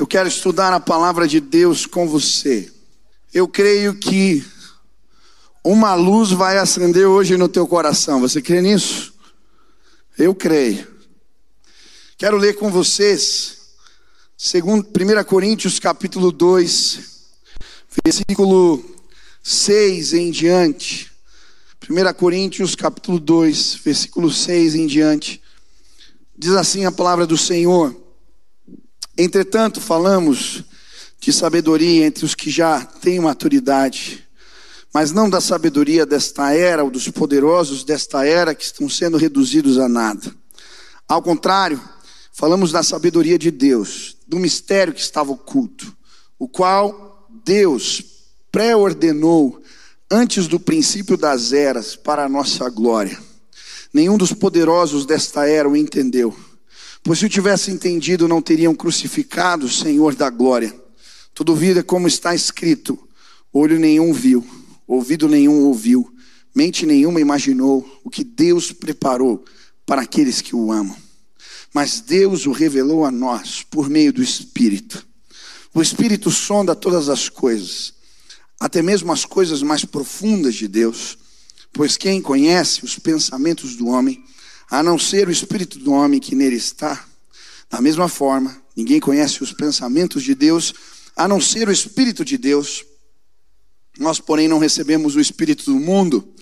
Eu quero estudar a palavra de Deus com você. Eu creio que uma luz vai acender hoje no teu coração. Você crê nisso? Eu creio. Quero ler com vocês, segundo 1 Coríntios capítulo 2, versículo 6 em diante. 1 Coríntios capítulo 2, versículo 6 em diante. Diz assim a palavra do Senhor: Entretanto, falamos de sabedoria entre os que já têm maturidade, mas não da sabedoria desta era ou dos poderosos desta era que estão sendo reduzidos a nada. Ao contrário, falamos da sabedoria de Deus, do mistério que estava oculto, o qual Deus pré-ordenou antes do princípio das eras para a nossa glória. Nenhum dos poderosos desta era o entendeu. Pois se o tivesse entendido, não teriam crucificado o Senhor da glória. Todavia, como está escrito: olho nenhum viu, ouvido nenhum ouviu, mente nenhuma imaginou o que Deus preparou para aqueles que o amam. Mas Deus o revelou a nós por meio do Espírito. O Espírito sonda todas as coisas, até mesmo as coisas mais profundas de Deus, pois quem conhece os pensamentos do homem, a não ser o Espírito do homem que nele está? Da mesma forma, ninguém conhece os pensamentos de Deus, a não ser o Espírito de Deus. Nós, porém, não recebemos o Espírito do mundo,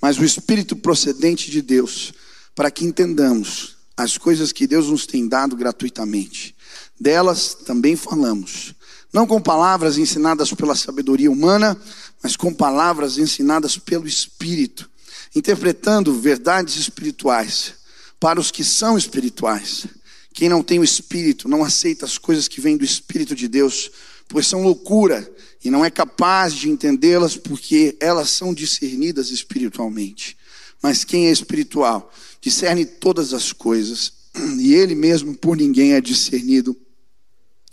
mas o Espírito procedente de Deus, para que entendamos as coisas que Deus nos tem dado gratuitamente. Delas também falamos, não com palavras ensinadas pela sabedoria humana, mas com palavras ensinadas pelo Espírito, interpretando verdades espirituais para os que são espirituais. Quem não tem o Espírito não aceita as coisas que vêm do Espírito de Deus, pois são loucura e não é capaz de entendê-las porque elas são discernidas espiritualmente. Mas quem é espiritual discerne todas as coisas e ele mesmo por ninguém é discernido.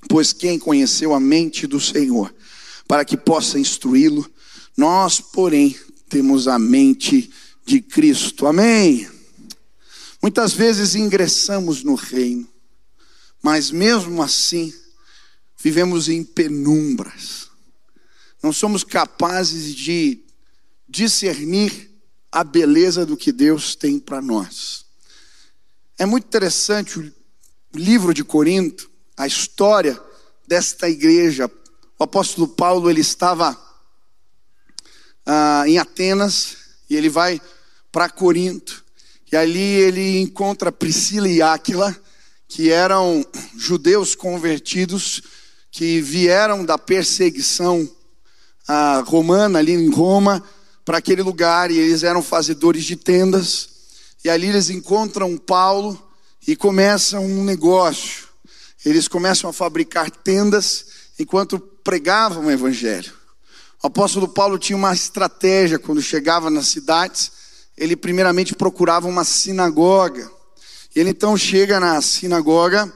Pois quem conheceu a mente do Senhor para que possa instruí-lo, nós, porém, temos a mente de Cristo. Amém. Muitas vezes ingressamos no reino, mas mesmo assim vivemos em penumbras. Não somos capazes de discernir a beleza do que Deus tem para nós. É muito interessante o livro de Corinto, a história desta igreja. O apóstolo Paulo ele estava ah, em Atenas e ele vai para Corinto. E ali ele encontra Priscila e Áquila, que eram judeus convertidos que vieram da perseguição ah, romana ali em Roma para aquele lugar e eles eram fazedores de tendas. E ali eles encontram Paulo e começam um negócio. Eles começam a fabricar tendas enquanto pregavam o evangelho. O apóstolo Paulo tinha uma estratégia quando chegava nas cidades, ele primeiramente procurava uma sinagoga. Ele então chega na sinagoga,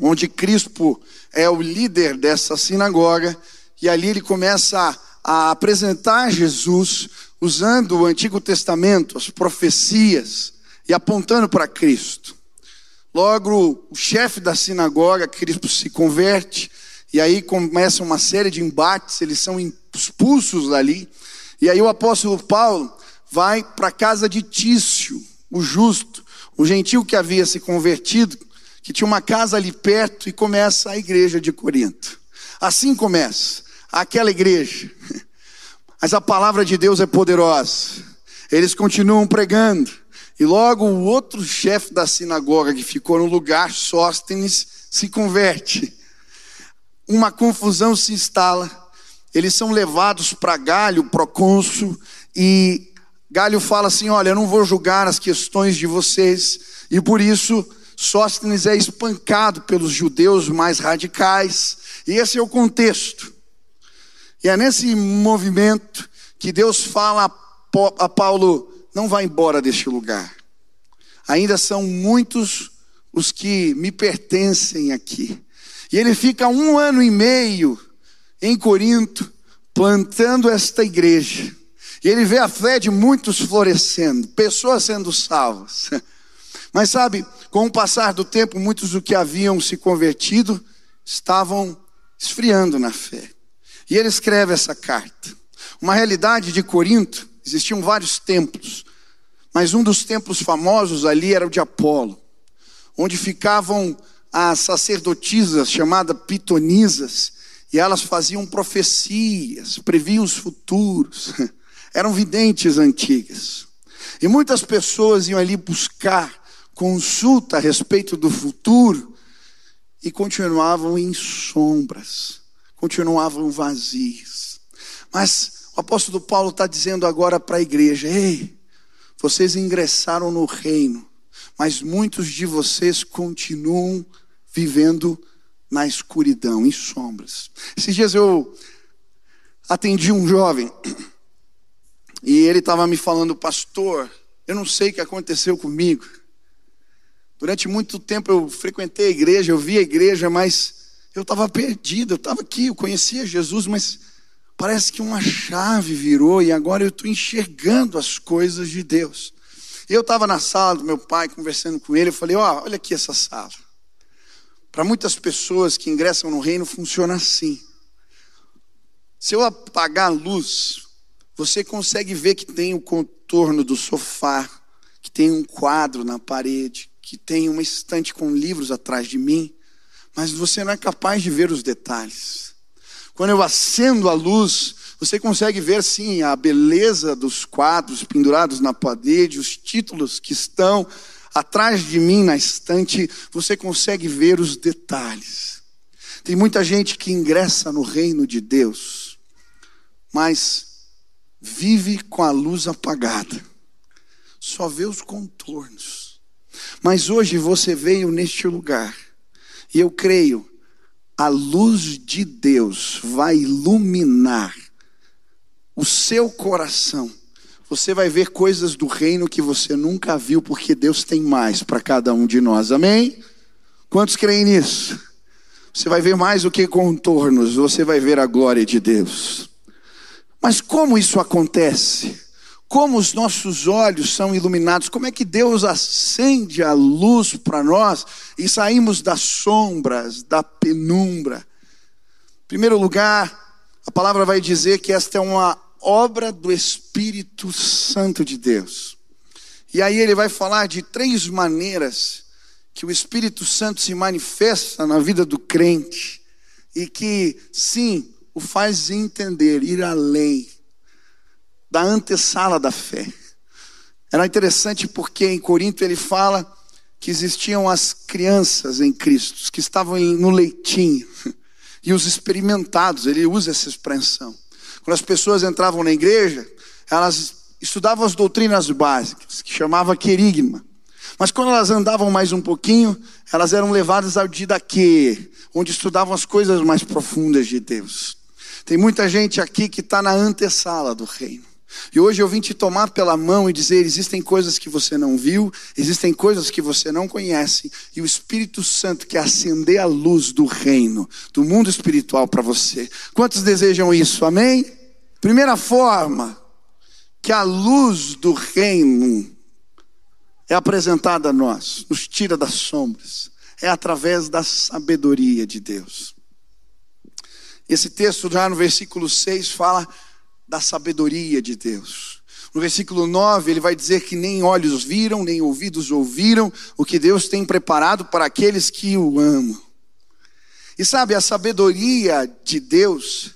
onde Crispo é o líder dessa sinagoga, e ali ele começa a, apresentar Jesus usando o Antigo Testamento, as profecias, e apontando para Cristo. Logo, o chefe da sinagoga, Crispo, se converte, e aí começa uma série de embates, eles são expulsos dali. E aí o apóstolo Paulo vai para a casa de Tício, o justo, o gentil que havia se convertido, que tinha uma casa ali perto, e começa a igreja de Corinto. Assim começa aquela igreja. Mas a palavra de Deus é poderosa. Eles continuam pregando. E logo o outro chefe da sinagoga que ficou no lugar, Sóstenes, se converte. Uma confusão se instala. Eles são levados para Galho, procônsul, e Galho fala assim: Olha, eu não vou julgar as questões de vocês, e por isso Sóstenes é espancado pelos judeus mais radicais, e esse é o contexto. E é nesse movimento que Deus fala a Paulo: não vá embora deste lugar. Ainda são muitos os que me pertencem aqui. E ele fica um ano e meio em Corinto, plantando esta igreja. E ele vê a fé de muitos florescendo, pessoas sendo salvas. Mas sabe, com o passar do tempo, muitos do que haviam se convertido estavam esfriando na fé. E ele escreve essa carta. Uma realidade de Corinto, existiam vários templos, mas um dos templos famosos ali era o de Apolo, onde ficavam as sacerdotisas chamadas pitonisas, e elas faziam profecias, previam os futuros, eram videntes antigas. E muitas pessoas iam ali buscar consulta a respeito do futuro e continuavam em sombras, continuavam vazios. Mas o apóstolo Paulo está dizendo agora para a igreja: ei, vocês ingressaram no reino, mas muitos de vocês continuam vivendo na escuridão, em sombras. Esses dias eu atendi um jovem e ele estava me falando, pastor, eu não sei o que aconteceu comigo. Durante muito tempo eu frequentei a igreja, eu vi a igreja, mas eu estava perdido, eu estava aqui, eu conhecia Jesus, mas parece que uma chave virou e agora eu estou enxergando as coisas de Deus. Eu estava na sala do meu pai conversando com ele, eu falei: Ó, oh, olha aqui essa sala. Para muitas pessoas que ingressam no reino funciona assim. Se eu apagar a luz, você consegue ver que tem o contorno do sofá, que tem um quadro na parede, que tem uma estante com livros atrás de mim, mas você não é capaz de ver os detalhes. Quando eu acendo a luz, você consegue ver sim a beleza dos quadros pendurados na parede, os títulos que estão atrás de mim na estante, você consegue ver os detalhes. Tem muita gente que ingressa no reino de Deus, mas vive com a luz apagada, só vê os contornos. Mas hoje você veio neste lugar, e eu creio, a luz de Deus vai iluminar o seu coração. Você vai ver coisas do reino que você nunca viu, porque Deus tem mais para cada um de nós, amém? Quantos creem nisso? Você vai ver mais do que contornos, você vai ver a glória de Deus. Mas como isso acontece? como os nossos olhos são iluminados, como é que Deus acende a luz para nós e saímos das sombras, da penumbra. Em primeiro lugar, a palavra vai dizer que esta é uma obra do Espírito Santo de Deus. E aí ele vai falar de três maneiras que o Espírito Santo se manifesta na vida do crente e que, sim, o faz entender, ir além da antessala da fé. Era interessante porque em Corinto ele fala que existiam as crianças em Cristo, que estavam no leitinho, e os experimentados, ele usa essa expressão. Quando as pessoas entravam na igreja, elas estudavam as doutrinas básicas, que chamava querigma. Mas quando elas andavam mais um pouquinho, elas eram levadas ao didaquê, onde estudavam as coisas mais profundas de Deus. Tem muita gente aqui que está na antessala do reino. E hoje eu vim te tomar pela mão e dizer: existem coisas que você não viu, existem coisas que você não conhece, e o Espírito Santo quer acender a luz do reino, do mundo espiritual para você. Quantos desejam isso? Amém? Primeira forma que a luz do reino é apresentada a nós, nos tira das sombras, é através da sabedoria de Deus. Esse texto, já no versículo 6, fala da sabedoria de Deus. No versículo 9, ele vai dizer que nem olhos viram, nem ouvidos ouviram o que Deus tem preparado para aqueles que o amam. E sabe, a sabedoria de Deus,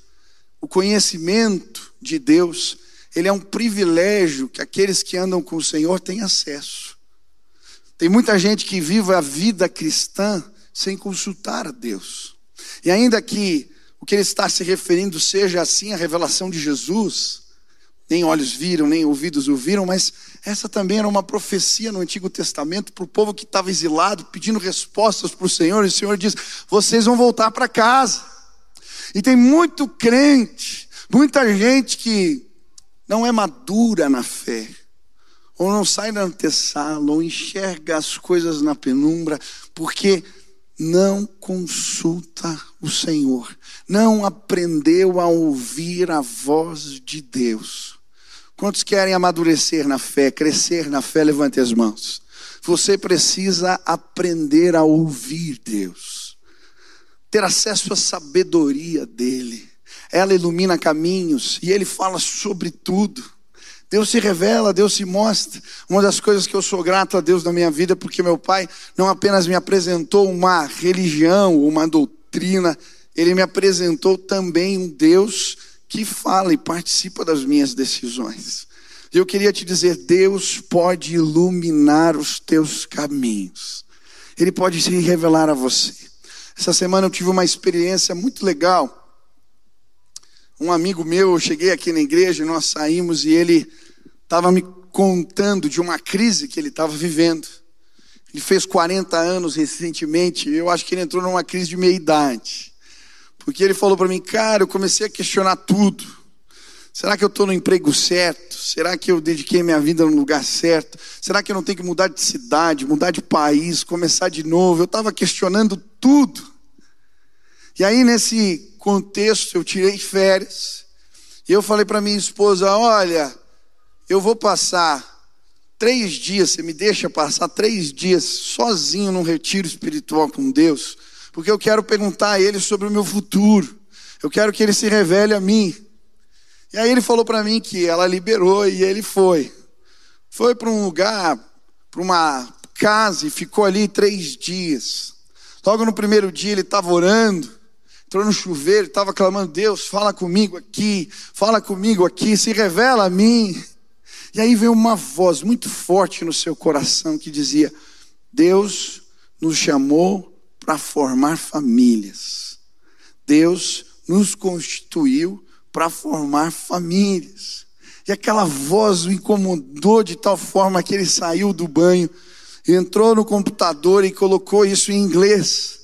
o conhecimento de Deus, ele é um privilégio que aqueles que andam com o Senhor têm acesso. Tem muita gente que vive a vida cristã sem consultar a Deus. E ainda que o que ele está se referindo seja assim a revelação de Jesus. Nem olhos viram, nem ouvidos ouviram, mas essa também era uma profecia no Antigo Testamento para o povo que estava exilado, pedindo respostas para o Senhor, e o Senhor diz: vocês vão voltar para casa. E tem muito crente, muita gente que não é madura na fé, ou não sai da antessala, ou enxerga as coisas na penumbra, porque não consulta o Senhor, não aprendeu a ouvir a voz de Deus. Quantos querem amadurecer na fé, crescer na fé? Levante as mãos. Você precisa aprender a ouvir Deus. ter acesso à sabedoria dele. Ela ilumina caminhos e ele fala sobre tudo. Deus se revela, Deus se mostra. Uma das coisas que eu sou grato a Deus na minha vida, porque meu pai não apenas me apresentou uma religião, uma doutrina, ele me apresentou também um Deus que fala e participa das minhas decisões. Eu queria te dizer: Deus pode iluminar os teus caminhos, Ele pode se revelar a você. Essa semana eu tive uma experiência muito legal. Um amigo meu, eu cheguei aqui na igreja, nós saímos e ele estava me contando de uma crise que ele estava vivendo. Ele fez 40 anos recentemente, eu acho que ele entrou numa crise de meia idade. Porque ele falou para mim, cara, eu comecei a questionar tudo. Será que eu estou no emprego certo? Será que eu dediquei minha vida no lugar certo? Será que eu não tenho que mudar de cidade, mudar de país, começar de novo? Eu estava questionando tudo. E aí, nesse contexto, eu tirei férias. E eu falei para minha esposa: olha, eu vou passar três dias, você me deixa passar três dias sozinho num retiro espiritual com Deus, porque eu quero perguntar a Ele sobre o meu futuro, eu quero que Ele se revele a mim. E aí ele falou para mim que ela liberou e ele foi. Foi para um lugar, para uma casa e ficou ali três dias. Logo no primeiro dia ele estava orando, entrou no chuveiro, estava clamando: Deus, fala comigo aqui, fala comigo aqui, se revela a mim. E aí veio uma voz muito forte no seu coração que dizia: Deus nos chamou para formar famílias. Deus nos constituiu para formar famílias. E aquela voz o incomodou de tal forma que ele saiu do banho, entrou no computador e colocou isso em inglês.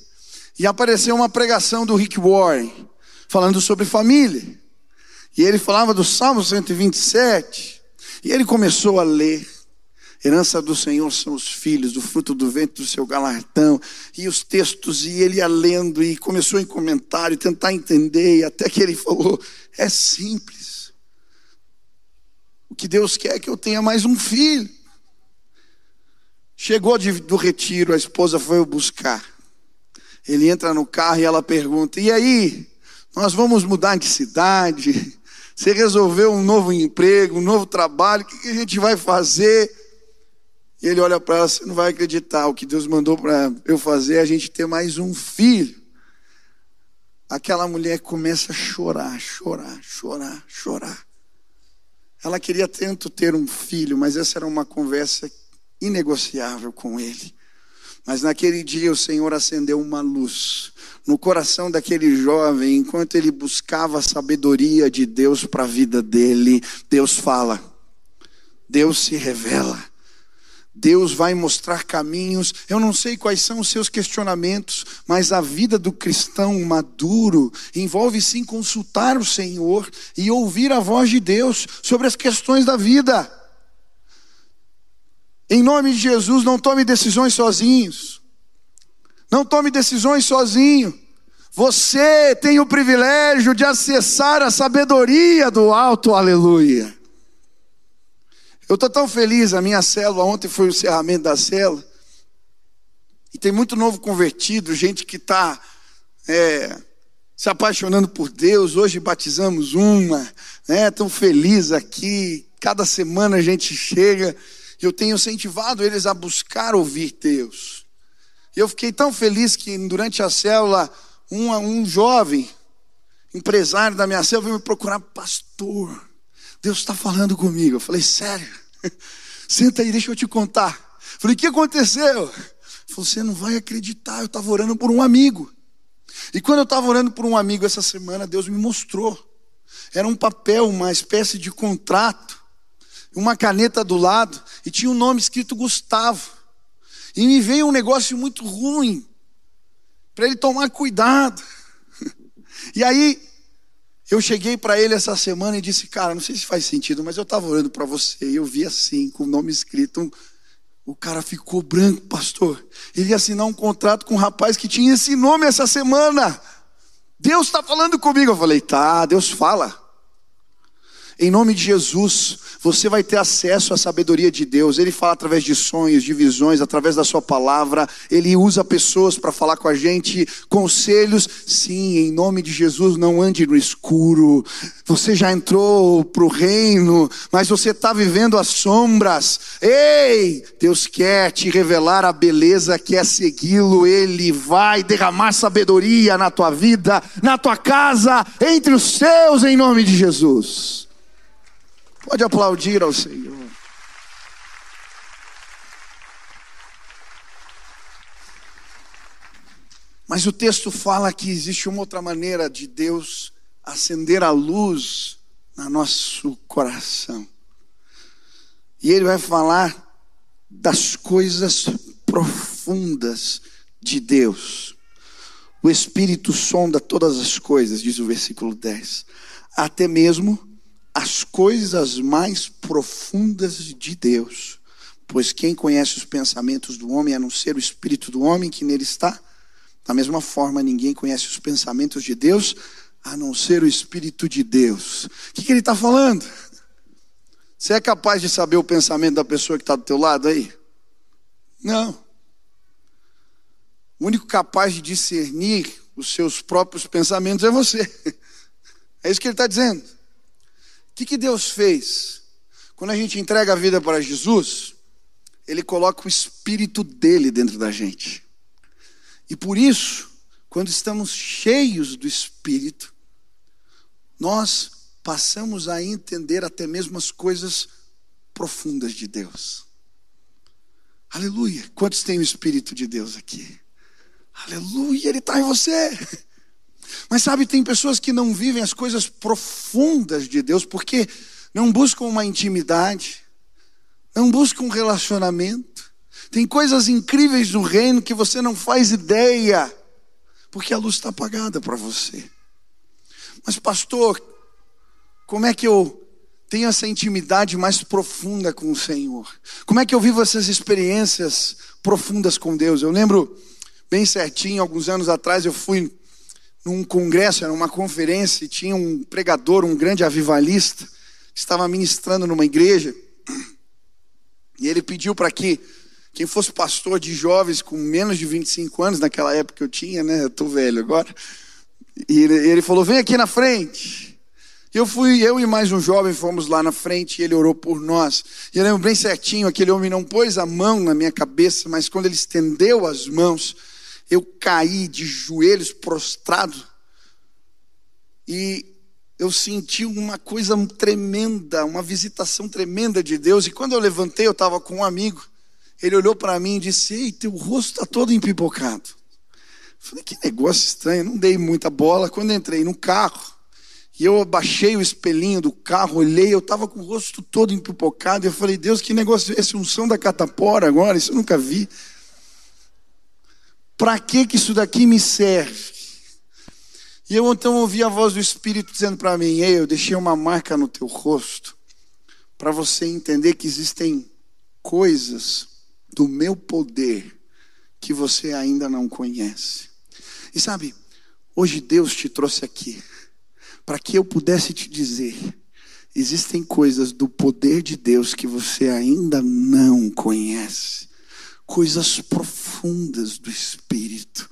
E apareceu uma pregação do Rick Warren, falando sobre família. E ele falava do Salmo 127. E ele começou a ler. Herança do Senhor são os filhos, do fruto do vento do seu galardão. E os textos, e ele ia lendo, e começou em comentário, tentar entender, e até que ele falou: é simples. O que Deus quer é que eu tenha mais um filho. Chegou de, do retiro, a esposa foi o buscar. Ele entra no carro e ela pergunta: E aí? Nós vamos mudar de cidade? Você resolveu um novo emprego, um novo trabalho, o que a gente vai fazer? E ele olha para ela, você não vai acreditar, o que Deus mandou para eu fazer é a gente ter mais um filho. Aquela mulher começa a chorar, chorar, chorar, chorar. Ela queria tanto ter um filho, mas essa era uma conversa inegociável com ele. Mas naquele dia o Senhor acendeu uma luz no coração daquele jovem, enquanto ele buscava a sabedoria de Deus para a vida dele, Deus fala, Deus se revela. Deus vai mostrar caminhos. Eu não sei quais são os seus questionamentos, mas a vida do cristão maduro envolve sim consultar o Senhor e ouvir a voz de Deus sobre as questões da vida. Em nome de Jesus, não tome decisões sozinhos. Não tome decisões sozinho. Você tem o privilégio de acessar a sabedoria do alto, aleluia. Eu estou tão feliz, a minha célula, ontem foi o encerramento da célula, e tem muito novo convertido, gente que está é, se apaixonando por Deus. Hoje batizamos uma, né? Tão feliz aqui. Cada semana a gente chega. Eu tenho incentivado eles a buscar ouvir Deus. Eu fiquei tão feliz que durante a célula, um, um jovem empresário da minha célula veio me procurar, pastor. Deus está falando comigo. Eu falei, sério? Senta aí, deixa eu te contar. Eu falei, o que aconteceu? Ele falou, você não vai acreditar, eu estava orando por um amigo. E quando eu estava orando por um amigo essa semana, Deus me mostrou. Era um papel, uma espécie de contrato, uma caneta do lado, e tinha um nome escrito Gustavo. E me veio um negócio muito ruim, para ele tomar cuidado. E aí, eu cheguei para ele essa semana e disse: Cara, não sei se faz sentido, mas eu estava orando para você e eu vi assim, com o nome escrito. Um... O cara ficou branco, pastor. Ele ia assinar um contrato com um rapaz que tinha esse nome essa semana. Deus está falando comigo. Eu falei: Tá, Deus fala. Em nome de Jesus, você vai ter acesso à sabedoria de Deus. Ele fala através de sonhos, de visões, através da sua palavra. Ele usa pessoas para falar com a gente, conselhos. Sim, em nome de Jesus, não ande no escuro. Você já entrou para o reino, mas você está vivendo as sombras. Ei, Deus quer te revelar a beleza, quer segui-lo. Ele vai derramar sabedoria na tua vida, na tua casa, entre os seus, em nome de Jesus. Pode aplaudir ao Senhor. Mas o texto fala que existe uma outra maneira de Deus acender a luz no nosso coração. E ele vai falar das coisas profundas de Deus. O Espírito sonda todas as coisas, diz o versículo 10, até mesmo as coisas mais profundas de Deus. Pois quem conhece os pensamentos do homem a não ser o espírito do homem que nele está? Da mesma forma, ninguém conhece os pensamentos de Deus a não ser o espírito de Deus. O que, que ele está falando? Você é capaz de saber o pensamento da pessoa que está do teu lado aí? Não. O único capaz de discernir os seus próprios pensamentos é você. É isso que ele está dizendo que, que Deus fez? Quando a gente entrega a vida para Jesus, Ele coloca o Espírito dele dentro da gente. E por isso, quando estamos cheios do Espírito, nós passamos a entender até mesmo as coisas profundas de Deus. Aleluia. Quantos têm o Espírito de Deus aqui? Aleluia, Ele está em você. Mas sabe, tem pessoas que não vivem as coisas profundas de Deus porque não buscam uma intimidade, não buscam um relacionamento. Tem coisas incríveis do reino que você não faz ideia, porque a luz está apagada para você. Mas, pastor, como é que eu tenho essa intimidade mais profunda com o Senhor? Como é que eu vivo essas experiências profundas com Deus? Eu lembro bem certinho, alguns anos atrás, eu fui num congresso, era uma conferência, e tinha um pregador, um grande avivalista, que estava ministrando numa igreja, e ele pediu para que quem fosse pastor de jovens com menos de 25 anos, naquela época eu tinha, né? Eu estou velho agora. E ele, falou: vem aqui na frente. Eu fui, eu e mais um jovem fomos lá na frente e ele orou por nós. E eu lembro bem certinho: aquele homem não pôs a mão na minha cabeça, mas quando ele estendeu as mãos, eu caí de joelhos prostrado e eu senti uma coisa tremenda, uma visitação tremenda de Deus. E quando eu levantei, eu estava com um amigo. Ele olhou para mim e disse: Ei, teu rosto está todo empipocado. Eu falei: Que negócio estranho. Não dei muita bola. Quando entrei no carro, e eu abaixei o espelhinho do carro, olhei, eu estava com o rosto todo empipocado. Eu falei: Deus, que negócio é esse? Unção da catapora agora? Isso eu nunca vi. Para que que isso daqui me serve? E eu então ouvi a voz do Espírito dizendo para mim: Ei, eu deixei uma marca no teu rosto, para você entender que existem coisas do meu poder que você ainda não conhece. E sabe, hoje Deus te trouxe aqui para que eu pudesse te dizer: existem coisas do poder de Deus que você ainda não conhece coisas profundas do Espírito.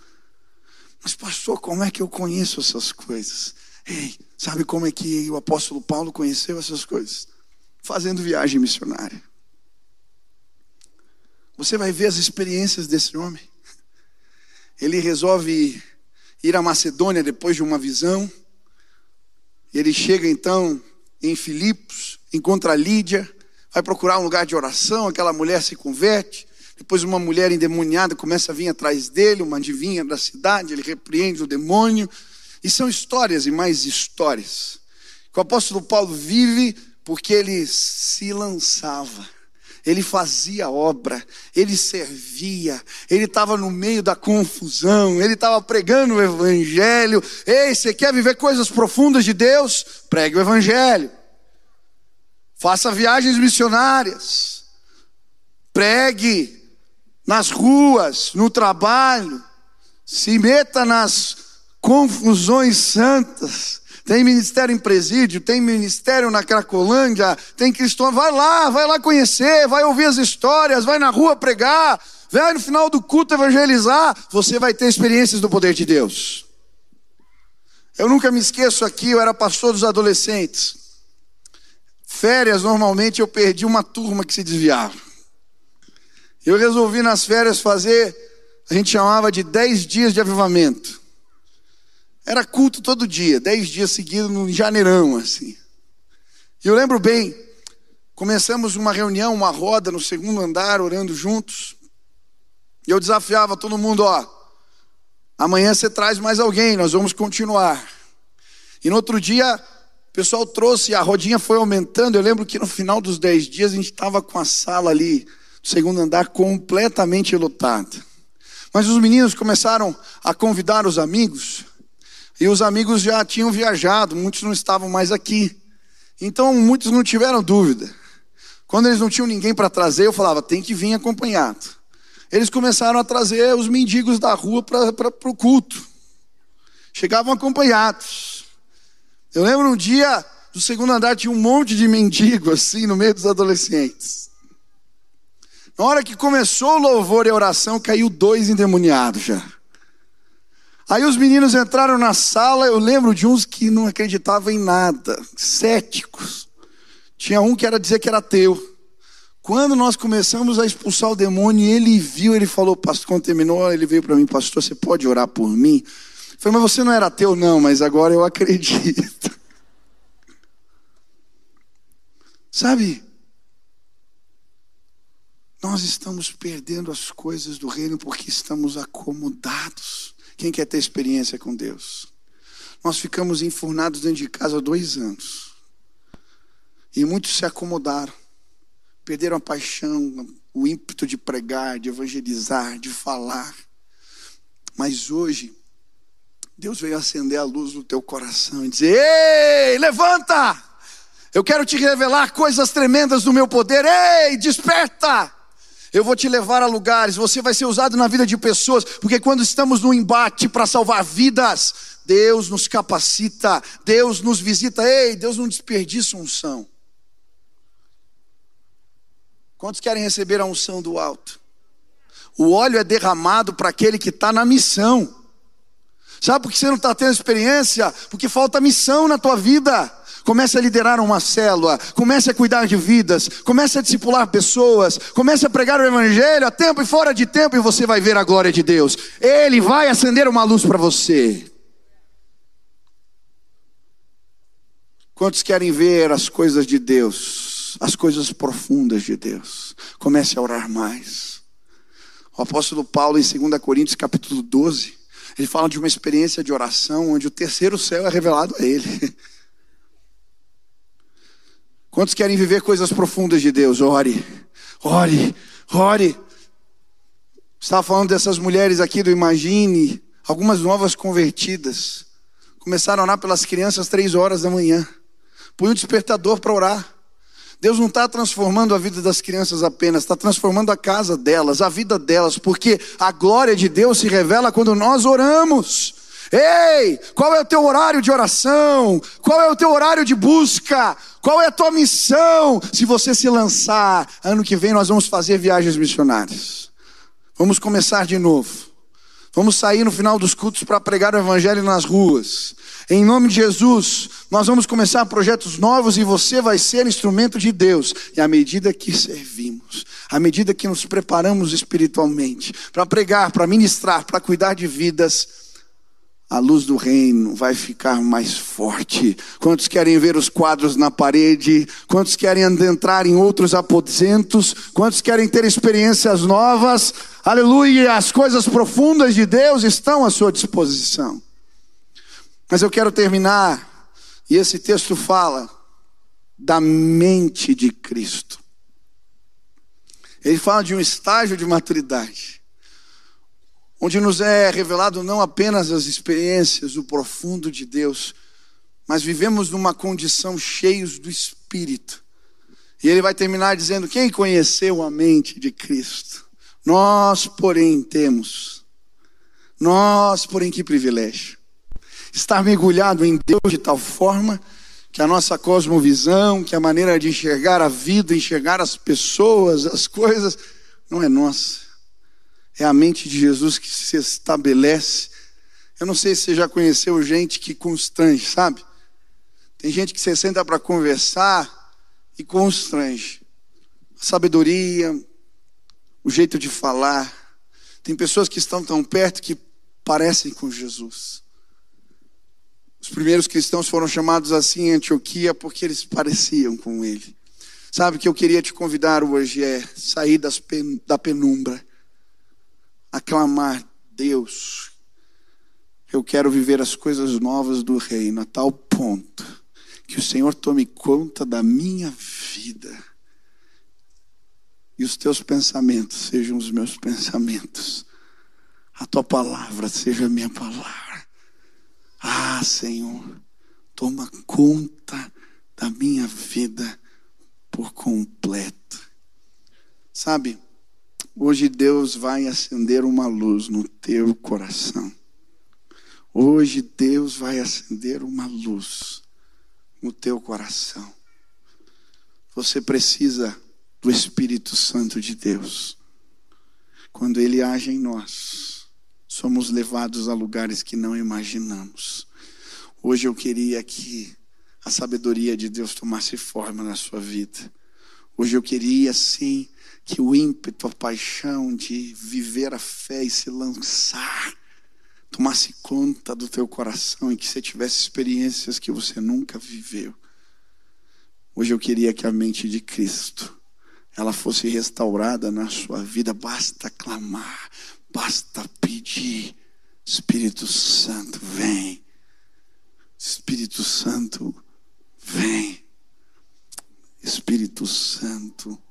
Mas, pastor, como é que eu conheço essas coisas? Ei, sabe como é que o apóstolo Paulo conheceu essas coisas? Fazendo viagem missionária. Você vai ver as experiências desse homem. Ele resolve ir à Macedônia depois de uma visão. Ele chega então em Filipos, encontra Lídia, vai procurar um lugar de oração, aquela mulher se converte. Depois uma mulher endemoniada começa a vir atrás dele, uma adivinha da cidade, ele repreende o demônio. E são histórias e mais histórias. Que o apóstolo Paulo vive porque ele se lançava. Ele fazia obra, ele servia, ele estava no meio da confusão, ele estava pregando o Evangelho. Ei, você quer viver coisas profundas de Deus? Pregue o Evangelho. Faça viagens missionárias. Pregue nas ruas, no trabalho, se meta nas confusões santas, Tem ministério em presídio, tem ministério na Cracolândia, tem cristão. Vai lá, vai lá conhecer, vai ouvir as histórias, vai na rua pregar, vai no final do culto evangelizar. Você vai ter experiências do poder de Deus. Eu nunca me esqueço aqui, eu era pastor dos adolescentes. Férias, normalmente eu perdi uma turma que se desviava. Eu resolvi nas férias fazer, a gente chamava de 10 dias de avivamento. Era culto todo dia, 10 dias seguidos no janeirão, assim. E eu lembro bem, começamos uma reunião, uma roda no segundo andar, orando juntos. E eu desafiava todo mundo, ó, Amanhã você traz mais alguém, nós vamos continuar. E no outro dia, o pessoal trouxe, a rodinha foi aumentando. Eu lembro que no final dos dez dias a gente estava com a sala ali, do segundo andar, completamente lotada. Mas os meninos começaram a convidar os amigos, e os amigos já tinham viajado, muitos não estavam mais aqui. Então muitos não tiveram dúvida. Quando eles não tinham ninguém para trazer, eu falava: tem que vir acompanhado eles começaram a trazer os mendigos da rua para o culto. Chegavam acompanhados. Eu lembro um dia, do segundo andar, tinha um monte de mendigo assim, no meio dos adolescentes. Na hora que começou o louvor e a oração, caiu dois endemoniados já. Aí os meninos entraram na sala, eu lembro de uns que não acreditavam em nada, céticos. Tinha um que era dizer que era ateu. Quando nós começamos a expulsar o demônio, ele viu, ele falou, pastor, quando terminou, ele veio para mim, pastor, você pode orar por mim? Eu falei, mas você não era ateu, não, mas agora eu acredito. Sabe, nós estamos perdendo as coisas do reino porque estamos acomodados. Quem quer ter experiência com Deus? Nós ficamos enfurnados dentro de casa há dois anos. E muitos se acomodaram perderam a paixão, o ímpeto de pregar, de evangelizar, de falar. Mas hoje, Deus veio acender a luz no teu coração e dizer: Ei, levanta! Eu quero te revelar coisas tremendas do meu poder. Ei, desperta! Eu vou te levar a lugares, você vai ser usado na vida de pessoas, porque quando estamos no embate para salvar vidas, Deus nos capacita, Deus nos visita. Ei, Deus não desperdiça unção. Quantos querem receber a unção do alto? O óleo é derramado para aquele que está na missão. Sabe por que você não está tendo experiência? Porque falta missão na tua vida. Comece a liderar uma célula, comece a cuidar de vidas, comece a discipular pessoas, comece a pregar o evangelho a tempo e fora de tempo e você vai ver a glória de Deus. Ele vai acender uma luz para você. Quantos querem ver as coisas de Deus? as coisas profundas de Deus. Comece a orar mais. O apóstolo Paulo, em 2 Coríntios, capítulo 12, ele fala de uma experiência de oração onde o terceiro céu é revelado a ele. Quantos querem viver coisas profundas de Deus? Ore, ore, ore. Estava falando dessas mulheres aqui do Imagine, algumas novas convertidas. Começaram a orar pelas crianças três horas da manhã. Põe um despertador para orar. Deus não está transformando a vida das crianças apenas, está transformando a casa delas, a vida delas, porque a glória de Deus se revela quando nós oramos. Ei, qual é o teu horário de oração? Qual é o teu horário de busca? Qual é a tua missão? Se você se lançar, ano que vem nós vamos fazer viagens missionárias. Vamos começar de novo. Vamos sair no final dos cultos para pregar o evangelho nas ruas. Em nome de Jesus, nós vamos começar projetos novos e você vai ser instrumento de Deus. E à medida que servimos, à medida que nos preparamos espiritualmente para pregar, para ministrar, para cuidar de vidas, a luz do reino vai ficar mais forte. Quantos querem ver os quadros na parede? Quantos querem entrar em outros aposentos? Quantos querem ter experiências novas? Aleluia! As coisas profundas de Deus estão à sua disposição. Mas eu quero terminar, e esse texto fala da mente de Cristo. Ele fala de um estágio de maturidade, onde nos é revelado não apenas as experiências, o profundo de Deus, mas vivemos numa condição cheios do Espírito. E ele vai terminar dizendo: Quem conheceu a mente de Cristo? Nós, porém, temos. Nós, porém, que privilégio estar mergulhado em Deus de tal forma que a nossa cosmovisão, que a maneira de enxergar a vida, enxergar as pessoas, as coisas, não é nossa. É a mente de Jesus que se estabelece. Eu não sei se você já conheceu gente que constrange, sabe? Tem gente que você senta para conversar e constrange. A sabedoria, o jeito de falar. Tem pessoas que estão tão perto que parecem com Jesus. Os primeiros cristãos foram chamados assim em Antioquia porque eles pareciam com ele. Sabe que eu queria te convidar hoje é sair das pen, da penumbra, aclamar Deus. Eu quero viver as coisas novas do reino a tal ponto que o Senhor tome conta da minha vida e os teus pensamentos sejam os meus pensamentos, a tua palavra seja a minha palavra. Ah, Senhor, toma conta da minha vida por completo. Sabe, hoje Deus vai acender uma luz no teu coração. Hoje Deus vai acender uma luz no teu coração. Você precisa do Espírito Santo de Deus. Quando ele age em nós, somos levados a lugares que não imaginamos. Hoje eu queria que a sabedoria de Deus tomasse forma na sua vida. Hoje eu queria, sim, que o ímpeto, a paixão de viver a fé e se lançar tomasse conta do teu coração e que você tivesse experiências que você nunca viveu. Hoje eu queria que a mente de Cristo ela fosse restaurada na sua vida, basta clamar, basta pedir. Espírito Santo, vem. Espírito Santo, vem. Espírito Santo,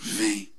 vem.